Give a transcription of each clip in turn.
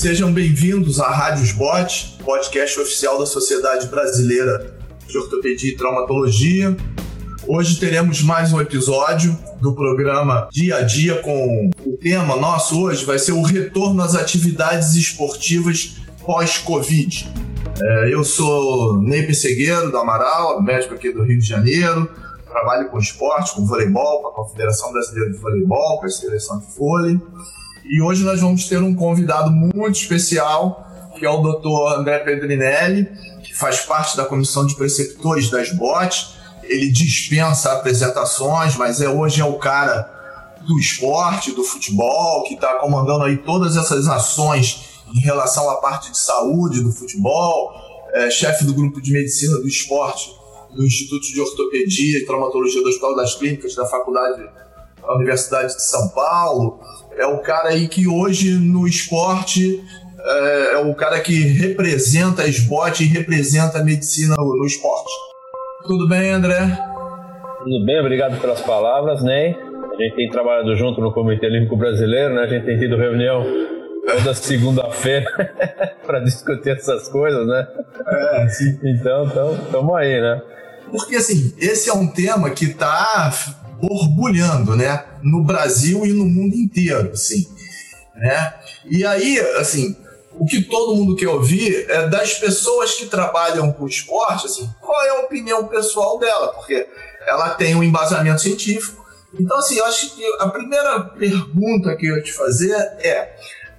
Sejam bem-vindos à Rádio Spot, podcast oficial da Sociedade Brasileira de Ortopedia e Traumatologia. Hoje teremos mais um episódio do programa Dia a Dia com o tema nosso hoje vai ser o retorno às atividades esportivas pós-Covid. É, eu sou Ney Pessegueiro, do Amaral, médico aqui do Rio de Janeiro, trabalho com esporte, com voleibol, com a Confederação Brasileira de Voleibol, com a seleção de vôlei. E hoje nós vamos ter um convidado muito especial, que é o Dr. André Pedrinelli, que faz parte da comissão de preceptores das BOT. Ele dispensa apresentações, mas é hoje é o cara do esporte, do futebol, que está comandando aí todas essas ações em relação à parte de saúde do futebol, é, chefe do grupo de medicina do esporte do Instituto de Ortopedia e Traumatologia do Hospital das Clínicas da Faculdade da Universidade de São Paulo. É o cara aí que hoje no esporte é, é o cara que representa a SBOT e representa a medicina no, no esporte. Tudo bem, André? Tudo bem, obrigado pelas palavras, Ney. A gente tem trabalhado junto no Comitê Olímpico Brasileiro, né? A gente tem tido reunião toda segunda-feira para discutir essas coisas, né? É, sim. Então, estamos aí, né? Porque, assim, esse é um tema que está borbulhando, né? No Brasil e no mundo inteiro, assim. Né? E aí, assim, o que todo mundo quer ouvir é das pessoas que trabalham com esporte, assim, qual é a opinião pessoal dela, porque ela tem um embasamento científico. Então, assim, eu acho que a primeira pergunta que eu ia te fazer é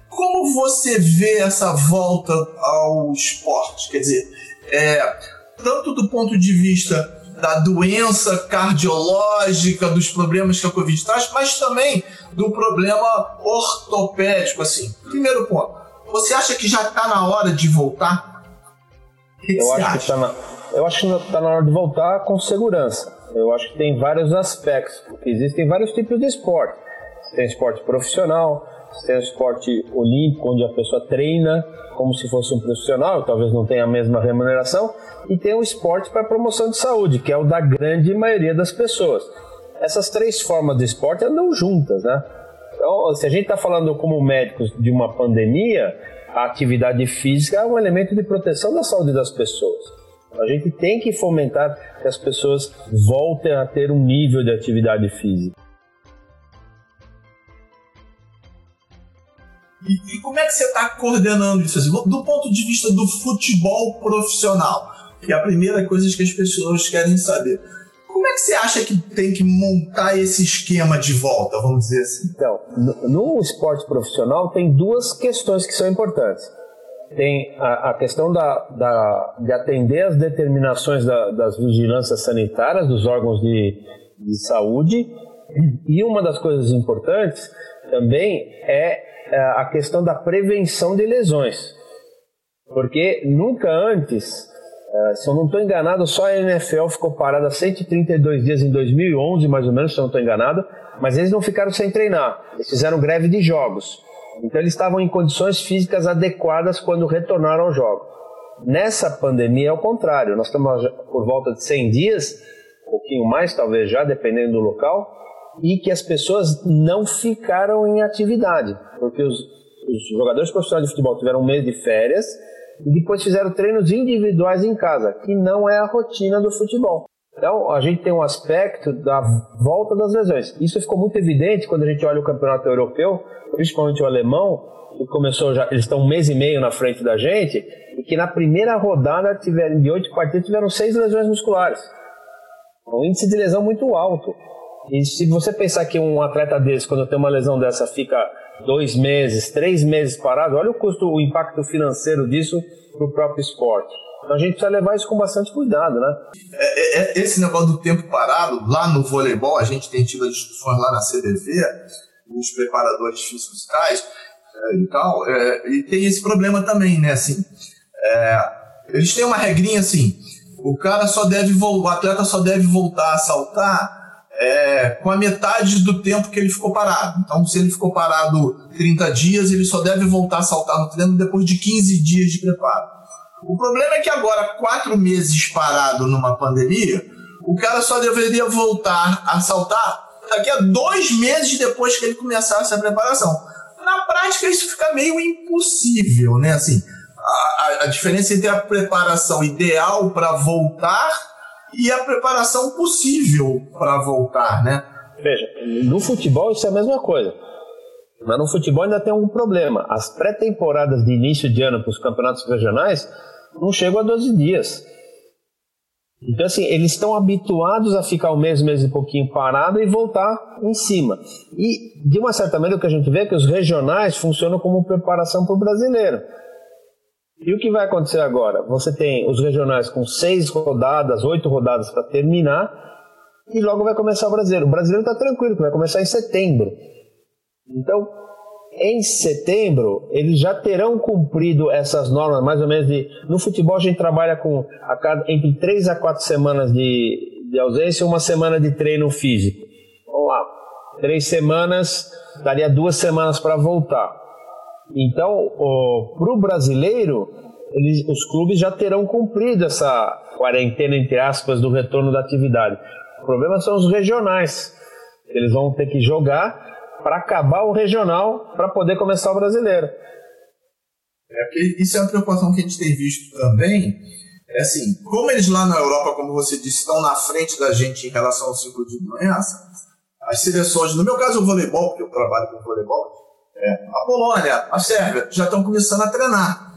como você vê essa volta ao esporte? Quer dizer, é, tanto do ponto de vista da doença cardiológica, dos problemas que a Covid traz, mas também do problema ortopédico, assim. Primeiro ponto, você acha que já está na hora de voltar? Que, eu, acho que tá na, eu acho que está na hora de voltar com segurança. Eu acho que tem vários aspectos, porque existem vários tipos de esporte. Tem esporte profissional, tem o esporte olímpico, onde a pessoa treina como se fosse um profissional, talvez não tenha a mesma remuneração, e tem o esporte para promoção de saúde, que é o da grande maioria das pessoas. Essas três formas de esporte andam juntas, né? Então, se a gente está falando como médicos de uma pandemia, a atividade física é um elemento de proteção da saúde das pessoas. A gente tem que fomentar que as pessoas voltem a ter um nível de atividade física. E, e como é que você está coordenando isso? Assim, do ponto de vista do futebol profissional, que é a primeira coisa que as pessoas querem saber. Como é que você acha que tem que montar esse esquema de volta, vamos dizer assim? Então, no, no esporte profissional tem duas questões que são importantes. Tem a, a questão da, da, de atender as determinações da, das vigilâncias sanitárias dos órgãos de, de saúde, e uma das coisas importantes também é é, a questão da prevenção de lesões. Porque nunca antes, é, se eu não estou enganado, só a NFL ficou parada 132 dias em 2011, mais ou menos, se eu não estou enganado, mas eles não ficaram sem treinar, eles fizeram greve de jogos. Então eles estavam em condições físicas adequadas quando retornaram ao jogo. Nessa pandemia é o contrário, nós estamos por volta de 100 dias, um pouquinho mais talvez já, dependendo do local, e que as pessoas não ficaram em atividade, porque os, os jogadores profissionais de futebol tiveram um mês de férias e depois fizeram treinos individuais em casa, que não é a rotina do futebol. Então, a gente tem um aspecto da volta das lesões. Isso ficou muito evidente quando a gente olha o campeonato europeu, principalmente o alemão, que começou já, eles estão um mês e meio na frente da gente, e que na primeira rodada tiveram, de oito partidas tiveram seis lesões musculares. Um índice de lesão muito alto. E se você pensar que um atleta desse, quando tem uma lesão dessa, fica dois meses, três meses parado, olha o custo, o impacto financeiro disso para o próprio esporte. Então a gente precisa levar isso com bastante cuidado, né? É, é, é esse negócio do tempo parado, lá no voleibol, a gente tem tido discussões lá na CDV, os preparadores físicos é, e tal, é, e tem esse problema também, né? Assim, é, eles têm uma regrinha assim, o cara só deve o atleta só deve voltar a saltar é, com a metade do tempo que ele ficou parado. Então, se ele ficou parado 30 dias, ele só deve voltar a saltar no treino depois de 15 dias de preparo. O problema é que agora, quatro meses parado numa pandemia, o cara só deveria voltar a saltar daqui a dois meses depois que ele começasse a preparação. Na prática, isso fica meio impossível, né? Assim, a, a diferença entre a preparação ideal para voltar e a preparação possível para voltar, né? Veja, no futebol isso é a mesma coisa. Mas no futebol ainda tem um problema. As pré-temporadas de início de ano para os campeonatos regionais não chegam a 12 dias. Então, assim, eles estão habituados a ficar um mês, mês e pouquinho parado e voltar em cima. E, de uma certa maneira, o que a gente vê é que os regionais funcionam como preparação para o brasileiro. E o que vai acontecer agora? Você tem os regionais com seis rodadas, oito rodadas para terminar, e logo vai começar o brasileiro. O brasileiro está tranquilo, que vai começar em setembro. Então, em setembro, eles já terão cumprido essas normas, mais ou menos de. No futebol, a gente trabalha com a cada, entre três a quatro semanas de, de ausência uma semana de treino físico. Vamos lá. Três semanas, daria duas semanas para voltar. Então, para o brasileiro, eles, os clubes já terão cumprido essa quarentena, entre aspas, do retorno da atividade. O problema são os regionais. Eles vão ter que jogar para acabar o regional para poder começar o brasileiro. É, isso é uma preocupação que a gente tem visto também. É assim, como eles lá na Europa, como você disse, estão na frente da gente em relação ao ciclo de doença, as seleções, no meu caso o voleibol, porque eu trabalho com voleibol, é, a Polônia, a Sérvia, já estão começando a treinar.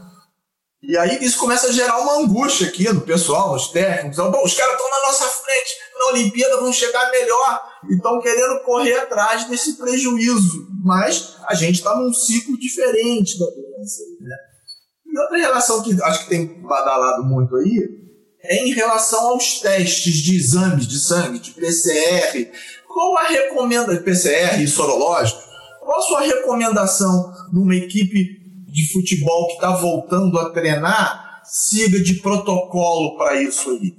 E aí isso começa a gerar uma angústia aqui no pessoal, nos técnicos. Bom, os caras estão na nossa frente, na Olimpíada vão chegar melhor e estão querendo correr atrás desse prejuízo. Mas a gente está num ciclo diferente da doença. Né? E outra relação que acho que tem badalado muito aí é em relação aos testes de exames de sangue, de PCR. Qual a recomendação, PCR e sorológico, qual a sua recomendação numa equipe de futebol que está voltando a treinar siga de protocolo para isso aí?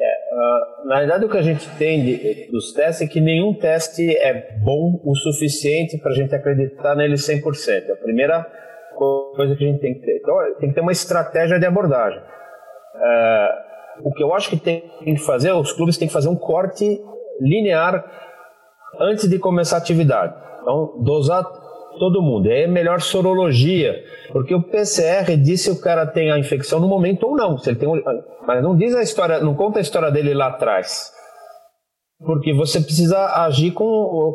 É, uh, na verdade, o que a gente tem de, dos testes é que nenhum teste é bom o suficiente para a gente acreditar nele 100%. A primeira coisa que a gente tem que ter. Então, tem que ter uma estratégia de abordagem. Uh, o que eu acho que tem que fazer, os clubes têm que fazer um corte linear antes de começar a atividade. Então, dosar todo mundo. É melhor sorologia, porque o PCR diz se o cara tem a infecção no momento ou não. Se ele tem, mas não diz a história, não conta a história dele lá atrás. Porque você precisa agir com,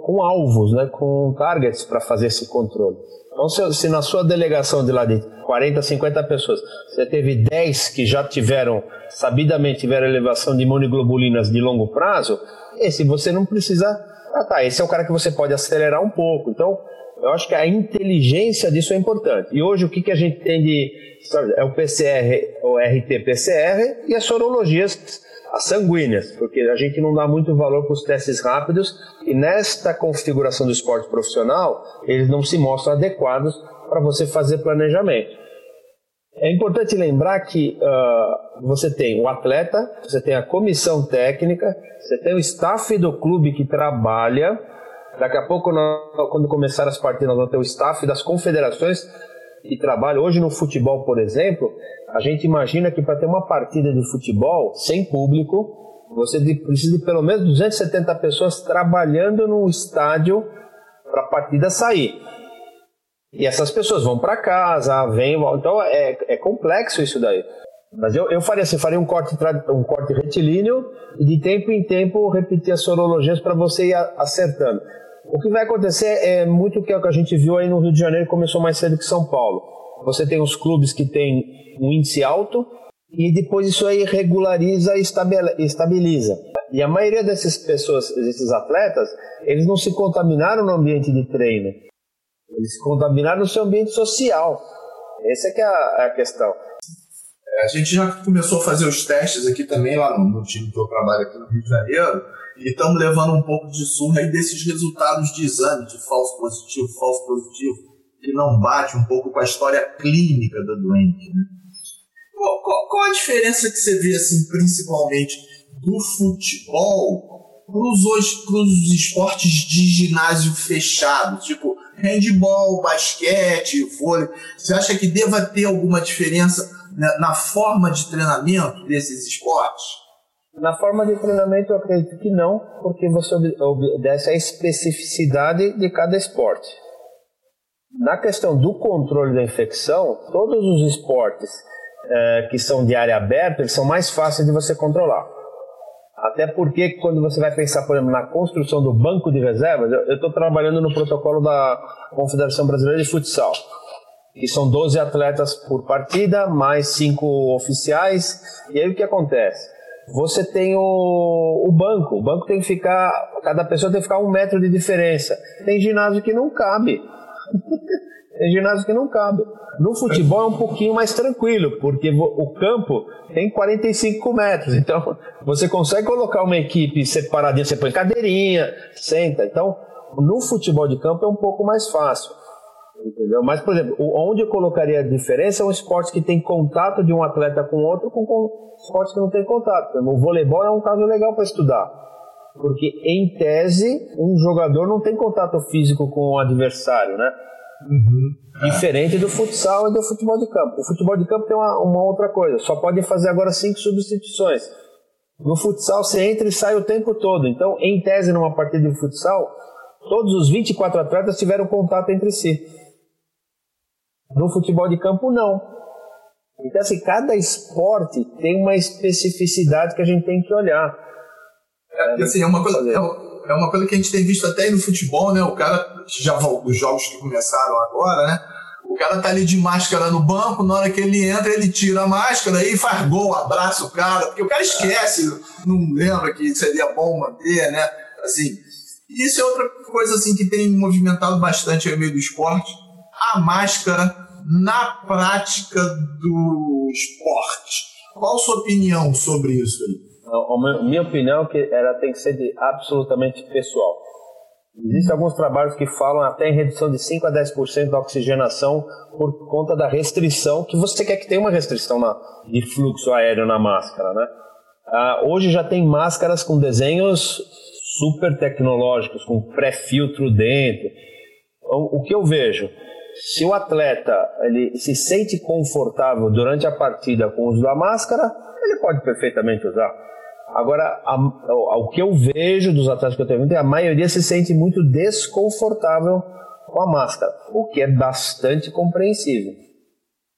com alvos, né, com targets para fazer esse controle. Então, se, se, na sua delegação de lá de 40, 50 pessoas, você teve 10 que já tiveram, sabidamente tiveram elevação de imunoglobulinas de longo prazo, esse você não precisa. Ah, tá, esse é o cara que você pode acelerar um pouco. Então, eu acho que a inteligência disso é importante. E hoje o que, que a gente tem de. É o PCR, o RT-PCR e as sorologias as sanguíneas, porque a gente não dá muito valor para os testes rápidos e nesta configuração do esporte profissional eles não se mostram adequados para você fazer planejamento. É importante lembrar que uh, você tem o atleta, você tem a comissão técnica, você tem o staff do clube que trabalha Daqui a pouco, quando começar as partidas, nós vamos ter o staff das confederações que trabalham. Hoje no futebol, por exemplo, a gente imagina que para ter uma partida de futebol sem público, você precisa de pelo menos 270 pessoas trabalhando no estádio para a partida sair. E essas pessoas vão para casa, vêm, então é, é complexo isso daí. Mas eu, eu faria assim, faria um corte, um corte retilíneo e de tempo em tempo repetir as sorologias para você ir acertando. O que vai acontecer é muito o que a gente viu aí no Rio de Janeiro, começou mais cedo que São Paulo. Você tem os clubes que têm um índice alto e depois isso aí regulariza e estabiliza. E a maioria dessas pessoas, desses atletas, eles não se contaminaram no ambiente de treino. Eles contaminaram no seu ambiente social. Essa é que é a, a questão. É, a gente já começou a fazer os testes aqui também, lá no, no time que eu trabalho aqui no Rio de Janeiro, e estamos levando um pouco de surra aí desses resultados de exame de falso positivo, falso positivo, que não bate um pouco com a história clínica da doente. Né? Qual, qual, qual, a diferença que você vê, assim, principalmente do futebol para os esportes de ginásio fechado, tipo handball, basquete, vôlei? Você acha que deva ter alguma diferença na, forma de treinamento desses esportes? Na forma de treinamento, eu acredito que não, porque você obedece à especificidade de cada esporte. Na questão do controle da infecção, todos os esportes é, que são de área aberta, eles são mais fáceis de você controlar. Até porque quando você vai pensar, por exemplo, na construção do banco de reservas, eu estou trabalhando no protocolo da Confederação Brasileira de Futsal, que são 12 atletas por partida, mais 5 oficiais, e aí o que acontece? Você tem o, o banco, o banco tem que ficar, cada pessoa tem que ficar um metro de diferença. Tem ginásio que não cabe. tem ginásio que não cabe. No futebol é um pouquinho mais tranquilo, porque o campo tem 45 metros, então você consegue colocar uma equipe separadinha, você põe cadeirinha, senta. Então, no futebol de campo é um pouco mais fácil. Entendeu? Mas, por exemplo, onde eu colocaria a diferença é um esporte que tem contato de um atleta com outro com, com esporte que não tem contato. O voleibol é um caso legal para estudar. Porque, em tese, um jogador não tem contato físico com o adversário, né? Uhum. Diferente do futsal e do futebol de campo. O futebol de campo tem uma, uma outra coisa, só pode fazer agora cinco substituições. No futsal você entra e sai o tempo todo. Então, em tese, numa partida de futsal, todos os 24 atletas tiveram contato entre si. No futebol de campo, não. Então, assim, cada esporte tem uma especificidade que a gente tem que olhar. É, assim, é uma coisa, é, é uma coisa que a gente tem visto até no futebol, né? O cara, já os jogos que começaram agora, né? O cara tá ali de máscara no banco, na hora que ele entra, ele tira a máscara e faz gol, abraça o cara, porque o cara esquece, não lembra que seria bom manter, né? Assim, isso é outra coisa assim que tem movimentado bastante o meio do esporte, a máscara na prática do esporte. Qual a sua opinião sobre isso aí? A minha opinião é que ela tem que ser de, absolutamente pessoal. Existem alguns trabalhos que falam até em redução de 5 a 10% da oxigenação por conta da restrição, que você quer que tenha uma restrição na, de fluxo aéreo na máscara, né? Ah, hoje já tem máscaras com desenhos super tecnológicos, com pré-filtro dentro. O, o que eu vejo? Se o atleta ele se sente confortável durante a partida com o uso da máscara, ele pode perfeitamente usar. Agora, a, o que eu vejo dos atletas que eu tenho visto é a maioria se sente muito desconfortável com a máscara, o que é bastante compreensível.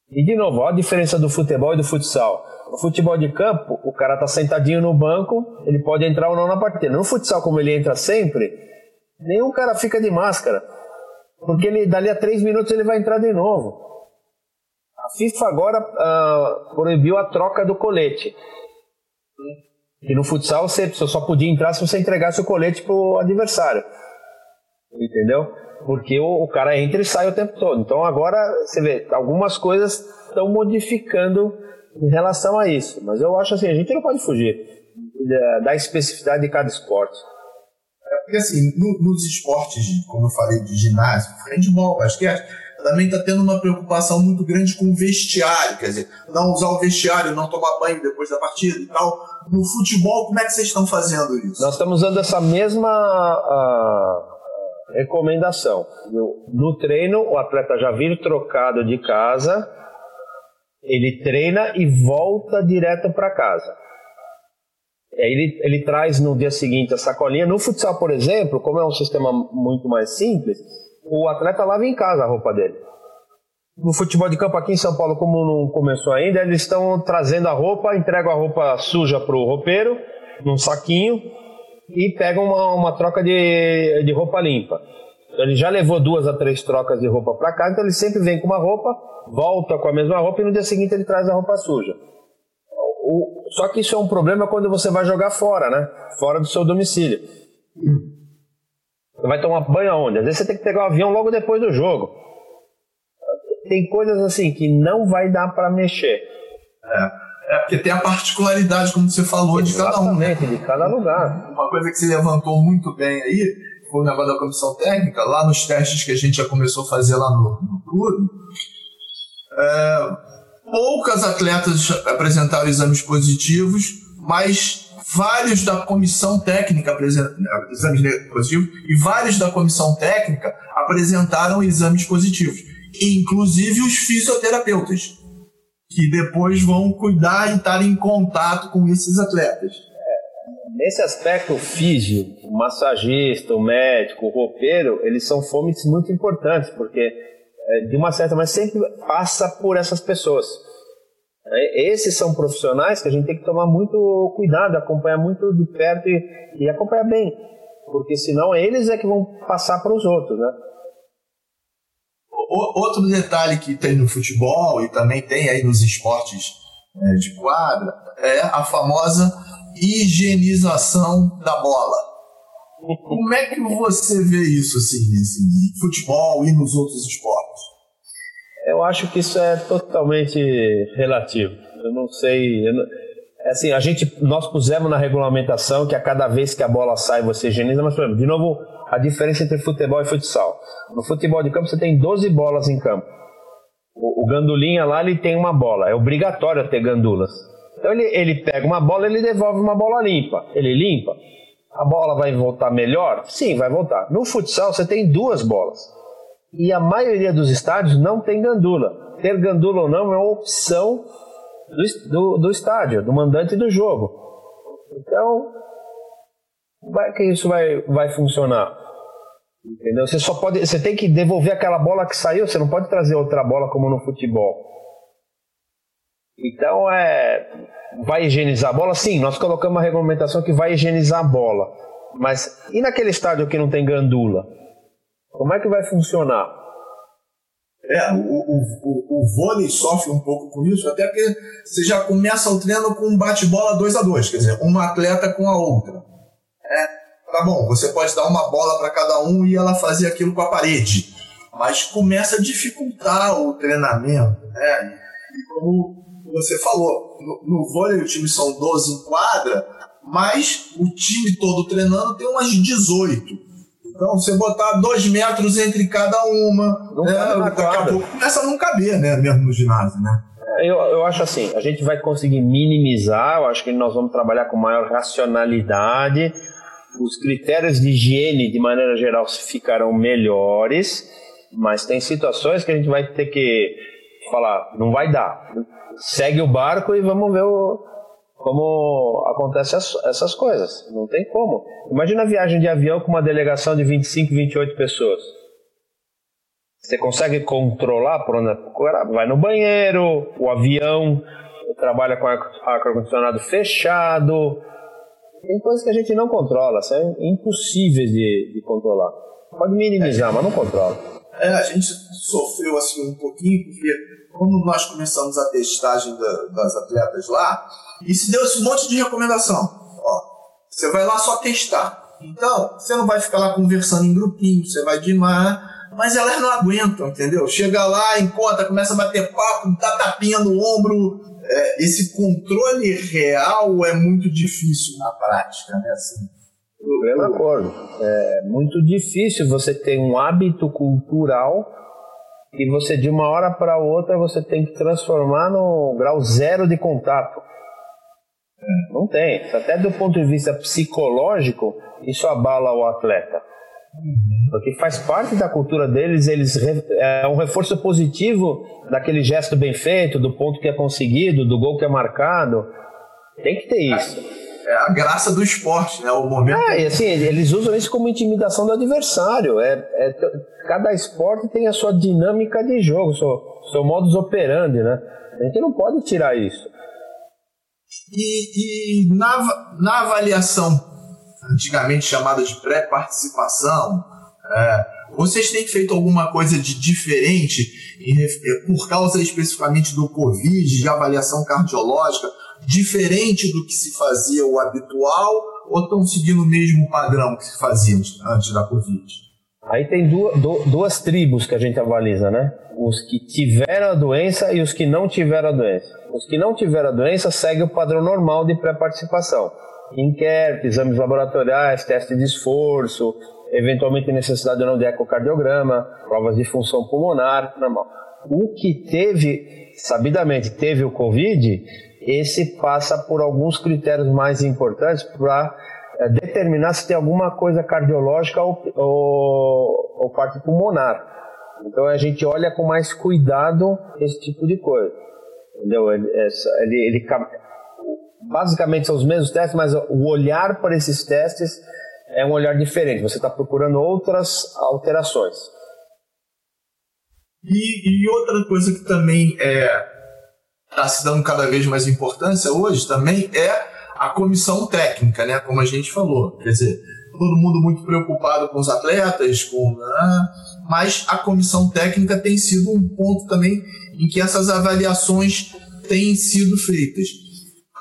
E de novo, olha a diferença do futebol e do futsal. No futebol de campo, o cara está sentadinho no banco, ele pode entrar ou não na partida. No futsal, como ele entra sempre, nenhum cara fica de máscara, porque ele dali a três minutos ele vai entrar de novo. A FIFA agora uh, proibiu a troca do colete. E no futsal você só podia entrar se você entregasse o colete pro adversário. Entendeu? Porque o, o cara entra e sai o tempo todo. Então agora você vê, algumas coisas estão modificando em relação a isso. Mas eu acho assim, a gente não pode fugir da, especificidade de cada esporte. É porque assim, no, nos esportes, como eu falei, de ginásio, handball, basquete, também está tendo uma preocupação muito grande com o vestiário, quer dizer, não usar o vestiário, não tomar banho depois da partida e tal. No futebol, como é que vocês estão fazendo isso? Nós estamos usando essa mesma uh, recomendação. No, no treino, o atleta já vir trocado de casa, ele treina e volta direto para casa. Ele, ele traz no dia seguinte a sacolinha. No futsal, por exemplo, como é um sistema muito mais simples, o atleta lava em casa a roupa dele. No futebol de campo aqui em São Paulo, como não começou ainda, eles estão trazendo a roupa, entregam a roupa suja para o roupeiro, num saquinho, e pegam uma, uma troca de, de roupa limpa. Ele já levou duas a três trocas de roupa para casa, então ele sempre vem com uma roupa, volta com a mesma roupa e no dia seguinte ele traz a roupa suja. O, só que isso é um problema quando você vai jogar fora, né? Fora do seu domicílio. Você vai tomar banho aonde? Às vezes você tem que pegar o avião logo depois do jogo. Tem coisas assim que não vai dar para mexer. É, é, porque tem a particularidade, como você falou, Exatamente, de cada um. Né? de cada lugar. Uma coisa que você levantou muito bem aí foi o negócio da comissão técnica, lá nos testes que a gente já começou a fazer lá no, no clube. É, poucas atletas apresentaram exames positivos, mas vários da comissão técnica apresentaram exames positivos e vários da comissão técnica apresentaram exames positivos, inclusive os fisioterapeutas, que depois vão cuidar e estar em contato com esses atletas. Nesse aspecto, o físio, o massagista, o médico, o roupeiro, eles são fontes muito importantes, porque é, de uma certa maneira, sempre passa por essas pessoas. É, esses são profissionais que a gente tem que tomar muito cuidado, acompanhar muito de perto e, e acompanhar bem, porque senão eles é que vão passar para os outros, né? Outro detalhe que tem no futebol e também tem aí nos esportes é, de quadra é a famosa higienização da bola. Como é que você vê isso assim, assim, futebol e nos outros esportes? Eu acho que isso é totalmente relativo. Eu não sei. Eu não, é assim, a gente, nós pusemos na regulamentação que a cada vez que a bola sai você higieniza, mas, de novo, a diferença entre futebol e futsal. No futebol de campo você tem 12 bolas em campo. O, o gandulinha lá ele tem uma bola, é obrigatório ter gandulas. Então ele, ele pega uma bola, ele devolve uma bola limpa. Ele limpa. A bola vai voltar melhor? Sim, vai voltar. No futsal você tem duas bolas. E a maioria dos estádios não tem gandula. Ter gandula ou não é uma opção do, do, do estádio, do mandante do jogo. Então, vai que isso vai, vai funcionar. Entendeu? Você só pode, você tem que devolver aquela bola que saiu, você não pode trazer outra bola como no futebol. Então é vai higienizar a bola? Sim, nós colocamos uma regulamentação que vai higienizar a bola. Mas e naquele estádio que não tem gandula? Como é que vai funcionar? É, o, o, o, o vôlei sofre um pouco com isso, até porque você já começa o treino com um bate-bola 2 a 2 quer dizer, uma atleta com a outra. É, tá bom, você pode dar uma bola para cada um e ela fazer aquilo com a parede, mas começa a dificultar o treinamento. Né? E como você falou, no, no vôlei o time são 12 em quadra, mas o time todo treinando tem umas 18. Então, você botar dois metros entre cada uma, não né, daqui a pouco começa a não caber, né, mesmo no ginásio, né? É, eu, eu acho assim, a gente vai conseguir minimizar, eu acho que nós vamos trabalhar com maior racionalidade, os critérios de higiene, de maneira geral, ficarão melhores, mas tem situações que a gente vai ter que falar, não vai dar, segue o barco e vamos ver o, como acontecem essas coisas. Não tem como. Imagina a viagem de avião com uma delegação de 25, 28 pessoas. Você consegue controlar por onde vai no banheiro, o avião trabalha com ar-condicionado fechado. Tem coisas que a gente não controla, são impossíveis de, de controlar. Pode minimizar, é, mas não controla. É, a gente sofreu assim um pouquinho, porque quando nós começamos a testagem da, das atletas lá, e se deu esse monte de recomendação. Ó, você vai lá só testar. Então, você não vai ficar lá conversando em grupinho, você vai de mar, mas elas não aguentam, entendeu? Chega lá, encontra, começa a bater papo, dá tapinha no ombro. É, esse controle real é muito difícil na prática, né? Assim, eu concordo. É muito difícil você ter um hábito cultural e você de uma hora para outra você tem que transformar no grau zero de contato. Não tem. Até do ponto de vista psicológico, isso abala o atleta. Porque faz parte da cultura deles, eles é um reforço positivo daquele gesto bem feito, do ponto que é conseguido, do gol que é marcado. Tem que ter isso. É a graça do esporte, né? O momento. É, e assim, eles usam isso como intimidação do adversário. É, é, cada esporte tem a sua dinâmica de jogo, seu, seu modus operandi, né? A gente não pode tirar isso. E, e na, na avaliação, antigamente chamada de pré-participação, é, vocês têm feito alguma coisa de diferente em, é, por causa especificamente do Covid, de avaliação cardiológica, diferente do que se fazia o habitual, ou estão seguindo o mesmo padrão que se fazia antes da Covid? Aí tem duas, duas tribos que a gente avaliza, né? Os que tiveram a doença e os que não tiveram a doença. Os que não tiveram a doença seguem o padrão normal de pré-participação. Inquérito, exames laboratoriais, teste de esforço, eventualmente necessidade ou não de ecocardiograma, provas de função pulmonar, normal. O que teve, sabidamente teve o Covid, esse passa por alguns critérios mais importantes para é, determinar se tem alguma coisa cardiológica ou, ou, ou parte pulmonar. Então a gente olha com mais cuidado esse tipo de coisa. Entendeu? Ele, ele, ele, basicamente são os mesmos testes, mas o olhar para esses testes é um olhar diferente. Você está procurando outras alterações. E, e outra coisa que também está é, tá se dando cada vez mais importância hoje também é a comissão técnica, né? Como a gente falou. Quer dizer, todo mundo muito preocupado com os atletas, com, né? mas a comissão técnica tem sido um ponto também em que essas avaliações têm sido feitas.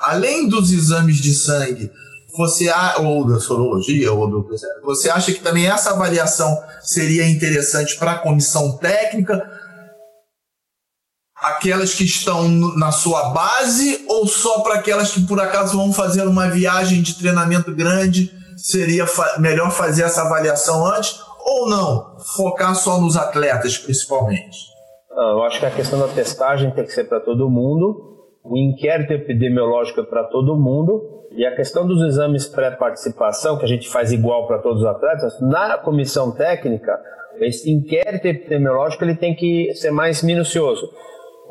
Além dos exames de sangue, você ou da sorologia ou do você acha que também essa avaliação seria interessante para a comissão técnica? Aquelas que estão na sua base ou só para aquelas que por acaso vão fazer uma viagem de treinamento grande seria fa melhor fazer essa avaliação antes ou não? Focar só nos atletas principalmente. Eu acho que a questão da testagem tem que ser para todo mundo o inquérito epidemiológico é para todo mundo e a questão dos exames pré-participação, que a gente faz igual para todos os atletas, na comissão técnica, esse inquérito epidemiológico ele tem que ser mais minucioso.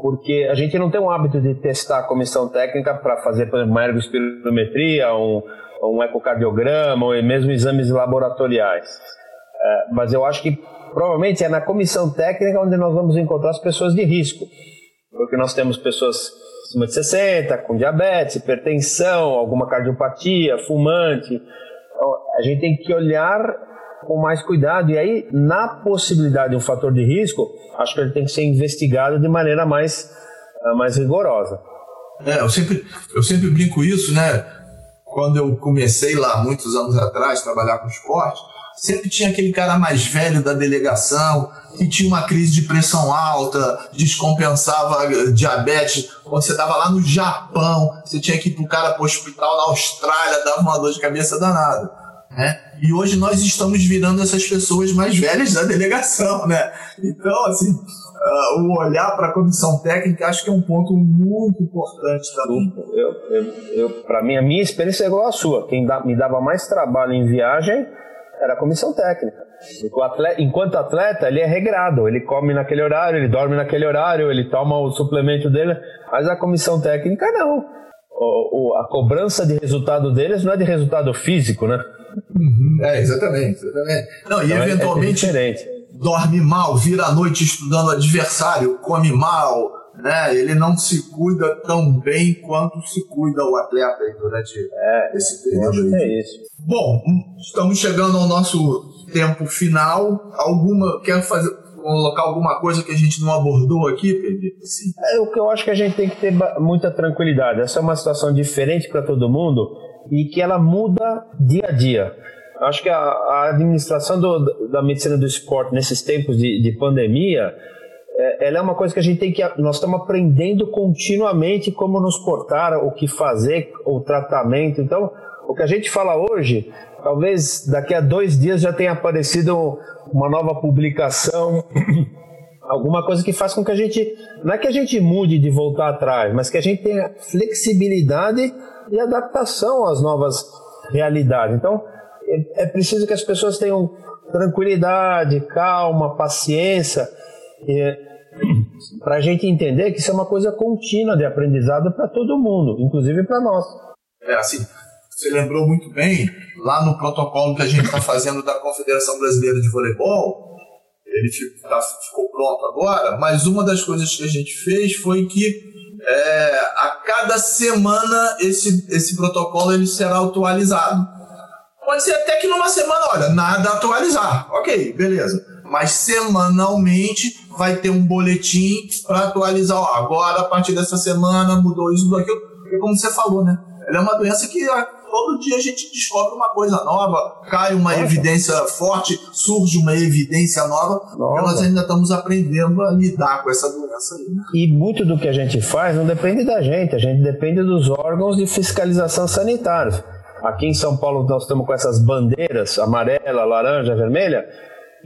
Porque a gente não tem o hábito de testar a comissão técnica para fazer, por exemplo, uma ergospirometria, um, um ecocardiograma, ou mesmo exames laboratoriais. É, mas eu acho que provavelmente é na comissão técnica onde nós vamos encontrar as pessoas de risco. Porque nós temos pessoas acima de 60, com diabetes, hipertensão, alguma cardiopatia, fumante. Então, a gente tem que olhar com mais cuidado e aí, na possibilidade de um fator de risco, acho que ele tem que ser investigado de maneira mais, ah, mais rigorosa. É, eu sempre, eu sempre brinco isso, né? Quando eu comecei lá, muitos anos atrás, trabalhar com esporte, sempre tinha aquele cara mais velho da delegação que tinha uma crise de pressão alta, descompensava diabetes. Quando você estava lá no Japão, você tinha que ir para o cara para o hospital na Austrália, dava uma dor de cabeça danada. Né? E hoje nós estamos virando essas pessoas mais velhas da delegação. Né? Então, assim, uh, o olhar para a comissão técnica acho que é um ponto muito importante também. Eu, eu, eu para mim, a minha experiência é igual à sua. Quem dá, me dava mais trabalho em viagem era a comissão técnica. Atleta, enquanto atleta, ele é regrado, ele come naquele horário, ele dorme naquele horário, ele toma o suplemento dele, mas a comissão técnica não. O, o, a cobrança de resultado deles não é de resultado físico, né? Uhum. É, exatamente, exatamente. Não, e então é, é eventualmente é dorme mal, vira a noite estudando adversário, come mal, né? Ele não se cuida tão bem quanto se cuida o atleta durante é, esse período. É isso. Bom, estamos chegando ao nosso tempo final. Alguma quer fazer colocar alguma coisa que a gente não abordou aqui, Pedro? Sim. É, o que eu acho que a gente tem que ter muita tranquilidade. Essa é uma situação diferente para todo mundo e que ela muda dia a dia. Acho que a, a administração do, da medicina do esporte nesses tempos de, de pandemia é, ela é uma coisa que a gente tem que. Nós estamos aprendendo continuamente como nos portar, o que fazer, o tratamento. Então, o que a gente fala hoje, talvez daqui a dois dias já tenha aparecido uma nova publicação, alguma coisa que faz com que a gente. Não é que a gente mude de voltar atrás, mas que a gente tenha flexibilidade e adaptação às novas realidades. Então, é, é preciso que as pessoas tenham tranquilidade, calma, paciência para a gente entender que isso é uma coisa contínua de aprendizado para todo mundo, inclusive para nós. É assim, você lembrou muito bem, lá no protocolo que a gente está fazendo da Confederação Brasileira de Voleibol, ele tá, ficou pronto agora, mas uma das coisas que a gente fez foi que é, a cada semana esse, esse protocolo ele será atualizado. Pode ser até que numa semana, olha, nada atualizar. Ok, beleza. Mas semanalmente vai ter um boletim para atualizar. Ó, agora, a partir dessa semana, mudou isso, mudou aquilo. Porque, como você falou, né? Ela é uma doença que ah, todo dia a gente descobre uma coisa nova, cai uma Nossa. evidência forte, surge uma evidência nova, nova. nós ainda estamos aprendendo a lidar com essa doença aí. Né? E muito do que a gente faz não depende da gente, a gente depende dos órgãos de fiscalização sanitária. Aqui em São Paulo nós estamos com essas bandeiras amarela, laranja, vermelha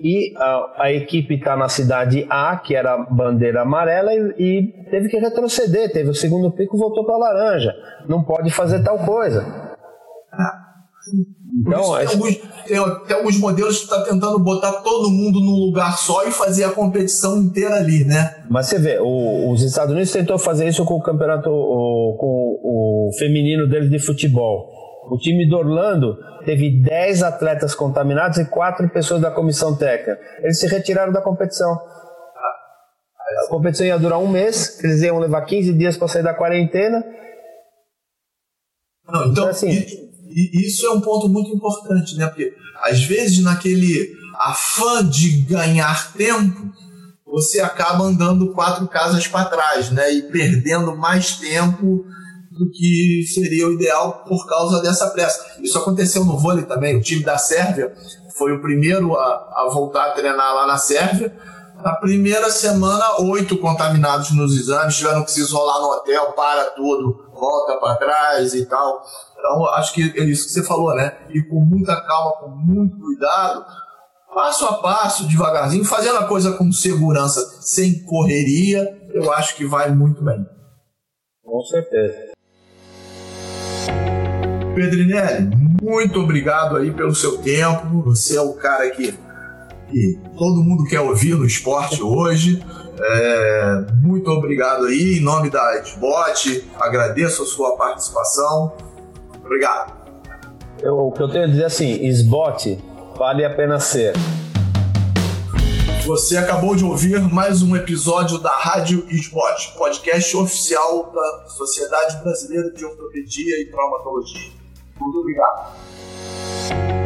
e a, a equipe está na cidade A, que era a bandeira amarela, e, e teve que retroceder. Teve o segundo pico, voltou para laranja. Não pode fazer tal coisa. Então, tem, alguns, tem, tem, alguns modelos que estão tá tentando botar todo mundo num lugar só e fazer a competição inteira ali, né? Mas você vê, o, os Estados Unidos tentou fazer isso com o campeonato, o, com o feminino deles de futebol. O time do Orlando teve 10 atletas contaminados e 4 pessoas da comissão técnica. Eles se retiraram da competição. A competição ia durar um mês, eles iam levar 15 dias para sair da quarentena. Não, então, então assim, isso é um ponto muito importante, né? Porque às vezes naquele afã de ganhar tempo, você acaba andando quatro casas para trás, né? E perdendo mais tempo do que seria o ideal por causa dessa pressa. Isso aconteceu no vôlei também. O time da Sérvia foi o primeiro a, a voltar a treinar lá na Sérvia. Na primeira semana, oito contaminados nos exames, tiveram que se isolar no hotel, para tudo, volta para trás e tal. Então, acho que é isso que você falou, né? E com muita calma, com muito cuidado, passo a passo, devagarzinho, fazendo a coisa com segurança, sem correria, eu acho que vai muito bem. Com certeza. Pedrinelli, muito obrigado aí pelo seu tempo. Você é o cara que, que todo mundo quer ouvir no esporte hoje. É, muito obrigado aí, em nome da SBOT, agradeço a sua participação. Obrigado. Eu, o que eu tenho a dizer é assim, SBOT vale a pena ser. Você acabou de ouvir mais um episódio da Rádio SBOT, podcast oficial da Sociedade Brasileira de Ortopedia e Traumatologia. Muito obrigado.